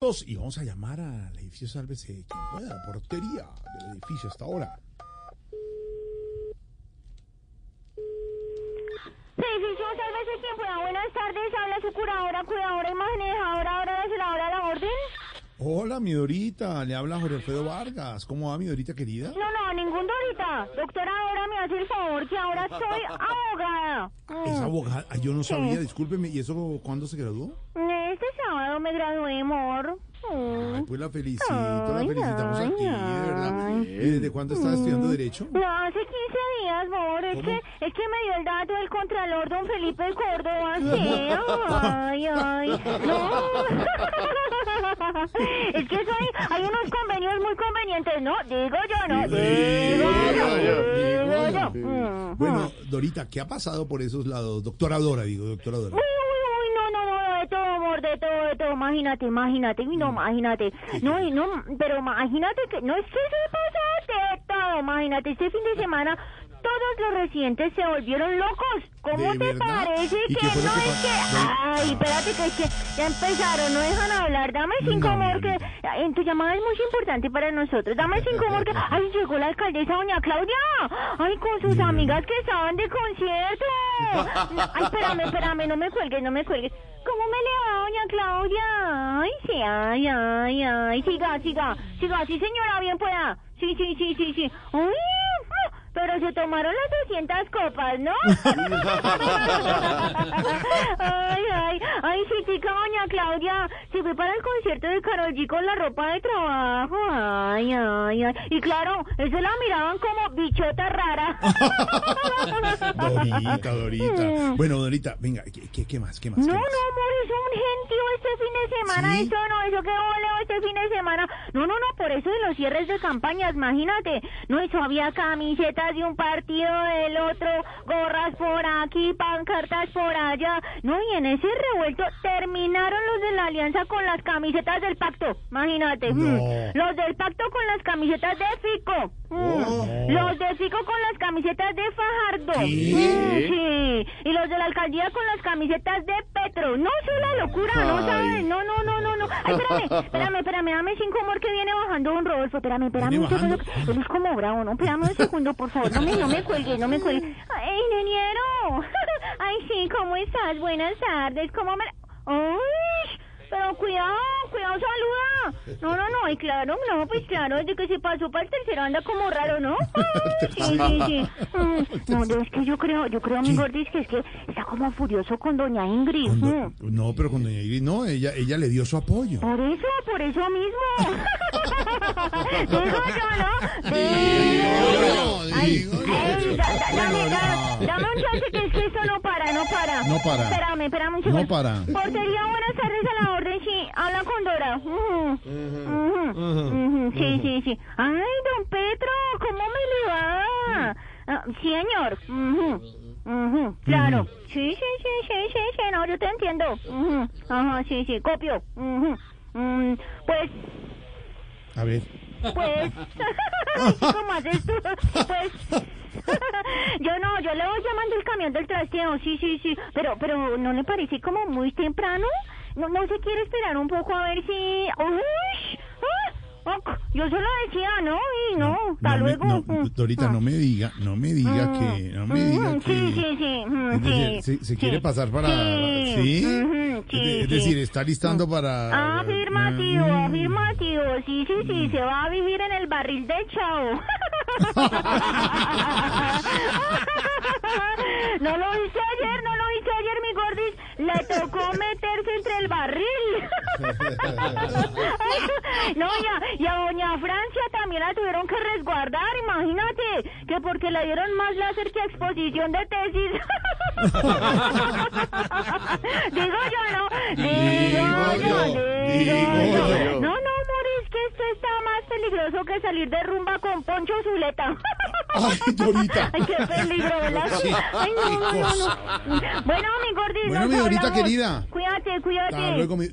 Y vamos a llamar al edificio Sálvese quien pueda, la portería del edificio hasta ahora. Edificio Sálvese quien pueda. Buenas tardes, habla su curadora, cuidadora y manejadora, ahora celadora de la orden. Hola, mi Dorita, le habla Jorge Alfredo Vargas. ¿Cómo va, mi Dorita querida? No, no, ningún Dorita. Doctora, ahora me hace el favor que ahora soy abogada. Es abogada. Yo no sabía, discúlpeme. ¿Y eso cuándo se graduó? Me gradué, amor. Mm. Ay, pues la felicito, la felicitamos ay, aquí, de verdad. ay. ¿Y ¿Desde cuándo estás estudiando Derecho? No, hace 15 días, amor. Es que, es que me dio el dato del contralor don Felipe Córdoba. Sí. Ay, ay. No. Es que soy, hay unos convenios muy convenientes, ¿no? Digo yo, no. Digo yo. Digo yo. Mm, Bueno, Dorita, ¿qué ha pasado por esos lados? Doctora Dora, digo, doctora Dora uy, uy, no, no, no, de todo, amor, de todo, de todo, imagínate, imagínate, no, imagínate, no, no, pero imagínate que, no es que se pasa de todo, imagínate, este fin de semana todos los residentes se volvieron locos, ¿cómo ¿De te verdad? parece ¿Y que no que es que, ay, espérate que es que ya empezaron, no dejan hablar, dame cinco, No, amor, que en tu llamada es muy importante para nosotros, dame cinco, amor, que, ay, llegó la alcaldesa doña Claudia, ay, con sus amigas que estaban de concierto, ay, espérame, espérame, no me cuelgues, no me cuelgues, ¿cómo me le va, doña Claudia? Ay, sí, ay, ay, ay, siga, siga, siga, sí, señora, bien pueda, sí, sí, sí, sí, sí, ay, pero se tomaron las 200 copas, ¿no? ay, ay, ay, sí, chica, doña Claudia, se fue para el concierto de Karol G con la ropa de trabajo, ay, ay, ay, y claro, eso la miraban como bichota rara. Dorita, Dorita. Mm. Bueno, Dorita, venga, ¿qué, qué, qué más? ¿Qué más? No, qué no, amor, eso es un gentío este fin de semana, ¿Sí? eso no, eso que voleo este fin de semana. No, no, no, por eso de los cierres de campañas, imagínate. No, eso había camisetas de un partido del otro, gorras por aquí, pancartas por allá. No, y en ese revuelto terminaron alianza con las camisetas del pacto, imagínate. No. mm. Los del pacto con las camisetas de Fico. mm. Oh. Los de Fico con las camisetas de Fajardo. ¿Qué? Mm, Sí, y los de la alcaldía con las camisetas de Petro. No, es la locura, no Ay. sabes. No, no, no, no, no. Ay, espérame, espérame, espérame, dame cinco amor que viene bajando un Rodolfo. Espérame, espérame ¿Viene un segundo. Él es como bravo, ¿no? Espérame un segundo, por favor. No me, no me cuelgues, no me cuelgues. Ay, ingeniero. Ay, sí, ¿cómo estás? Buenas tardes. ¿Cómo me... Ay, cuidado, cuidado, saluda. No, no, no, y claro, no, pues claro, desde que se pasó para el tercero anda como raro, ¿no? Ay, sí, sí, sí. Mm, No, es que yo creo, yo creo, mi gordis, que es que está como furioso con doña Ingrid. Con do-. No, pero con Doña Iris, no, ella, ella le dio su apoyo. Por eso, por eso mismo. Digo yo, ¿no? Digo digo. Ey, da- da- dame, dame, dame un chance que es que esto no para, no para. No para. Espérame, espérame un segundo. No para. Portería, buenas tardes a la orden, sí. Habla con Dora. Sí, sí, sí. Ay, don Petro, ¿cómo me le va? Ah, sí, señor. Claro. Sí, sí, sí, sí, sí, sí, no, yo te entiendo. Ajá, sí, sí, copio. Mm, Pues, A ver. pues, ¿cómo haces tú? Pues, yo no, yo le voy llamando el camión del trasteo, sí, sí, sí, pero, pero, ¿no le parece como muy temprano? ¿No, no se quiere esperar un poco a ver si... ¡Uy! ¡Ah! Yo se lo decía, ¿no? Y no, hasta no me- luego. no, Mm. Dorita, no me diga, no me diga Mm. que, no me diga Mm, que... Sí, sí, sí. mm, decir, sí, se, se sí. quiere pasar para... Sí, ¿Sí? sí, es, de- es sí. decir, está listando para... Afirmativo, Mm. afirmativo. Sí, sí, sí, se va a vivir en el barril de Chao. no lo hice ayer, no lo hice ayer, mi gordis. Le tocó meterse entre el barril. no, ya, y a doña Francia también la tuvieron que resguardar, imagínate, que porque le dieron más láser que exposición de tesis. digo yo, ¿no? Digo yo, digo yo. No, no, amor, es que esto está más peligroso que salir de rumba con Poncho Zuleta. Ay, Dorita. Ay, qué peligro, ¿verdad? Ay, no, no, no, no. Bueno, mi gordito. Bueno, mi Dorita querida. Cuídate, cuídate. Hasta luego, mi-